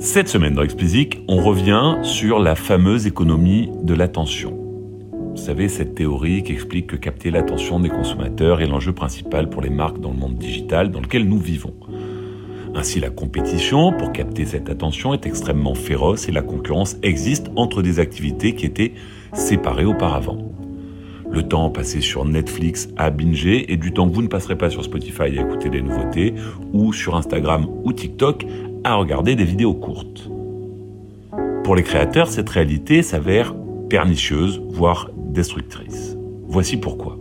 Cette semaine dans Explicit, on revient sur la fameuse économie de l'attention. Vous savez, cette théorie qui explique que capter l'attention des consommateurs est l'enjeu principal pour les marques dans le monde digital dans lequel nous vivons. Ainsi, la compétition pour capter cette attention est extrêmement féroce et la concurrence existe entre des activités qui étaient séparées auparavant. Le temps passé sur Netflix à binger et du temps que vous ne passerez pas sur Spotify à écouter des nouveautés ou sur Instagram ou TikTok à regarder des vidéos courtes. Pour les créateurs, cette réalité s'avère pernicieuse, voire destructrice. Voici pourquoi.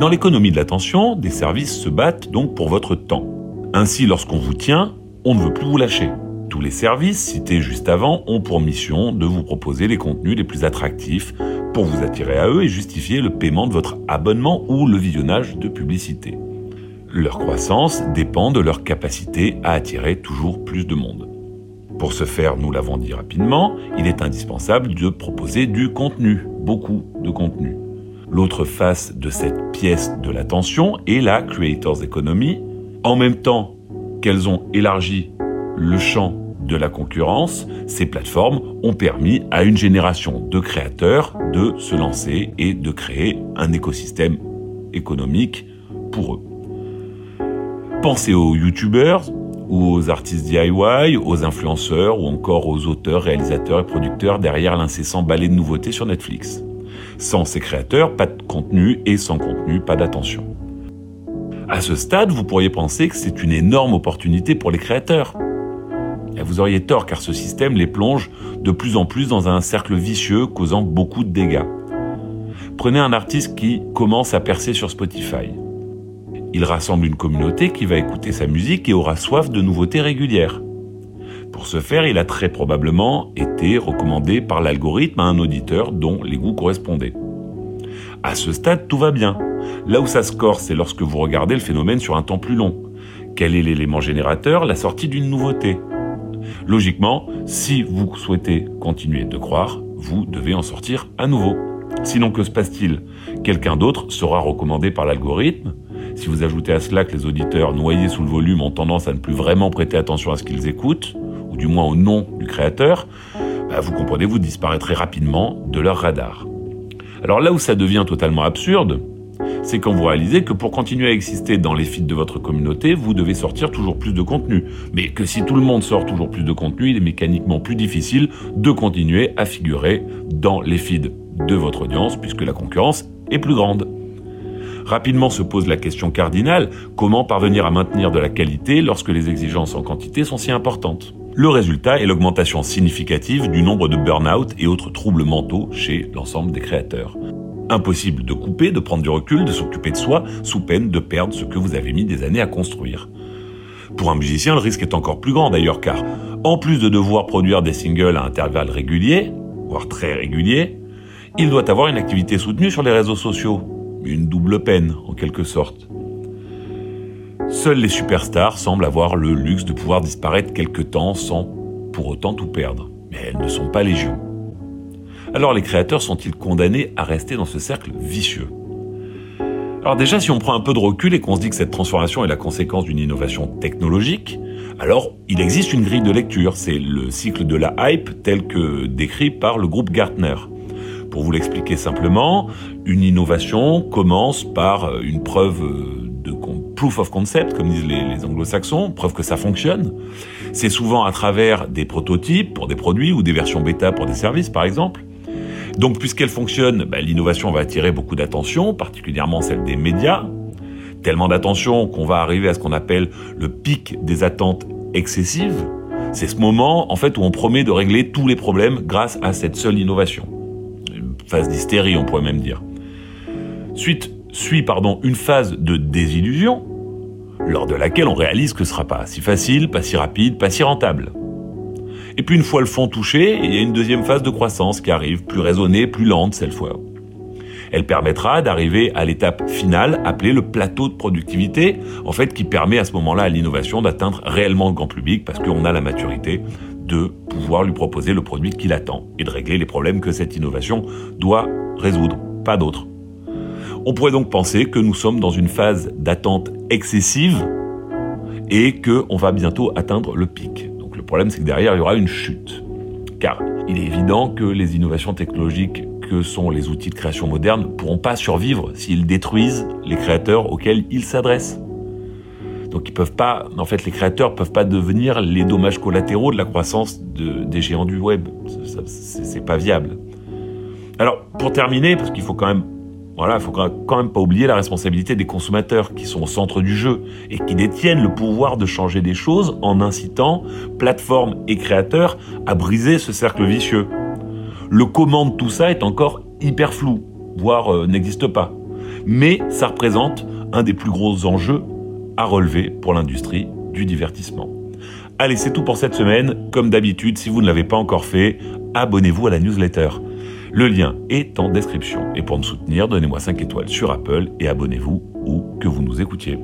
Dans l'économie de l'attention, des services se battent donc pour votre temps. Ainsi, lorsqu'on vous tient, on ne veut plus vous lâcher. Tous les services cités juste avant ont pour mission de vous proposer les contenus les plus attractifs pour vous attirer à eux et justifier le paiement de votre abonnement ou le visionnage de publicité. Leur croissance dépend de leur capacité à attirer toujours plus de monde. Pour ce faire, nous l'avons dit rapidement, il est indispensable de proposer du contenu, beaucoup de contenu. L'autre face de cette pièce de l'attention est la Creators Economy. En même temps qu'elles ont élargi le champ de la concurrence, ces plateformes ont permis à une génération de créateurs de se lancer et de créer un écosystème économique pour eux. Pensez aux youtubeurs ou aux artistes DIY, aux influenceurs ou encore aux auteurs, réalisateurs et producteurs derrière l'incessant balai de nouveautés sur Netflix. Sans ces créateurs, pas de contenu et sans contenu, pas d'attention. À ce stade, vous pourriez penser que c'est une énorme opportunité pour les créateurs. Vous auriez tort car ce système les plonge de plus en plus dans un cercle vicieux causant beaucoup de dégâts. Prenez un artiste qui commence à percer sur Spotify. Il rassemble une communauté qui va écouter sa musique et aura soif de nouveautés régulières. Pour ce faire, il a très probablement été recommandé par l'algorithme à un auditeur dont les goûts correspondaient. À ce stade, tout va bien. Là où ça se c'est lorsque vous regardez le phénomène sur un temps plus long. Quel est l'élément générateur? La sortie d'une nouveauté. Logiquement, si vous souhaitez continuer de croire, vous devez en sortir à nouveau. Sinon, que se passe-t-il? Quelqu'un d'autre sera recommandé par l'algorithme, si vous ajoutez à cela que les auditeurs noyés sous le volume ont tendance à ne plus vraiment prêter attention à ce qu'ils écoutent, ou du moins au nom du créateur, bah, vous comprenez, vous disparaîtrez rapidement de leur radar. Alors là où ça devient totalement absurde, c'est quand vous réalisez que pour continuer à exister dans les feeds de votre communauté, vous devez sortir toujours plus de contenu. Mais que si tout le monde sort toujours plus de contenu, il est mécaniquement plus difficile de continuer à figurer dans les feeds de votre audience puisque la concurrence est plus grande. Rapidement se pose la question cardinale, comment parvenir à maintenir de la qualité lorsque les exigences en quantité sont si importantes? Le résultat est l'augmentation significative du nombre de burn-out et autres troubles mentaux chez l'ensemble des créateurs. Impossible de couper, de prendre du recul, de s'occuper de soi, sous peine de perdre ce que vous avez mis des années à construire. Pour un musicien, le risque est encore plus grand d'ailleurs, car en plus de devoir produire des singles à intervalles réguliers, voire très réguliers, il doit avoir une activité soutenue sur les réseaux sociaux, une double peine en quelque sorte. Seuls les superstars semblent avoir le luxe de pouvoir disparaître quelque temps sans pour autant tout perdre. Mais elles ne sont pas légion. Alors les créateurs sont-ils condamnés à rester dans ce cercle vicieux? Alors déjà, si on prend un peu de recul et qu'on se dit que cette transformation est la conséquence d'une innovation technologique, alors il existe une grille de lecture, c'est le cycle de la hype tel que décrit par le groupe Gartner. Pour vous l'expliquer simplement, une innovation commence par une preuve de proof of concept, comme disent les, anglo-saxons, preuve que ça fonctionne. C'est souvent à travers des prototypes pour des produits ou des versions bêta pour des services, par exemple. Donc, puisqu'elle fonctionne, bah, l'innovation va attirer beaucoup d'attention, particulièrement celle des médias. Tellement d'attention qu'on va arriver à ce qu'on appelle le pic des attentes excessives. C'est ce moment, en fait, où on promet de régler tous les problèmes grâce à cette seule innovation phase d'hystérie, on pourrait même dire. Suite, suit pardon, une phase de désillusion, lors de laquelle on réalise que ce sera pas si facile, pas si rapide, pas si rentable. Et puis une fois le fond touché, il y a une deuxième phase de croissance qui arrive, plus raisonnée, plus lente cette fois. Elle permettra d'arriver à l'étape finale appelée le plateau de productivité, en fait qui permet à ce moment-là à l'innovation d'atteindre réellement le grand public parce qu'on a la maturité de pouvoir lui proposer le produit qu'il attend et de régler les problèmes que cette innovation doit résoudre, pas d'autres. On pourrait donc penser que nous sommes dans une phase d'attente excessive et qu'on va bientôt atteindre le pic problème, c'est que derrière, il y aura une chute. Car il est évident que les innovations technologiques que sont les outils de création moderne ne pourront pas survivre s'ils détruisent les créateurs auxquels ils s'adressent. Donc ils peuvent pas, en fait, les créateurs peuvent pas devenir les dommages collatéraux de la croissance des géants du web. C'est pas viable. Alors, pour terminer, parce qu'il faut quand même, faut quand même pas oublier la responsabilité des consommateurs qui sont au centre du jeu et qui détiennent le pouvoir de changer des choses en incitant plateformes et créateurs à briser ce cercle vicieux. Le comment de tout ça est encore hyper flou, voire euh, n'existe pas. Mais ça représente un des plus gros enjeux à relever pour l'industrie du divertissement. Allez, c'est tout pour cette semaine. Comme d'habitude, si vous ne l'avez pas encore fait, abonnez-vous à la newsletter. Le lien est en description. Et pour me soutenir, donnez-moi 5 étoiles sur Apple et abonnez-vous où que vous nous écoutiez.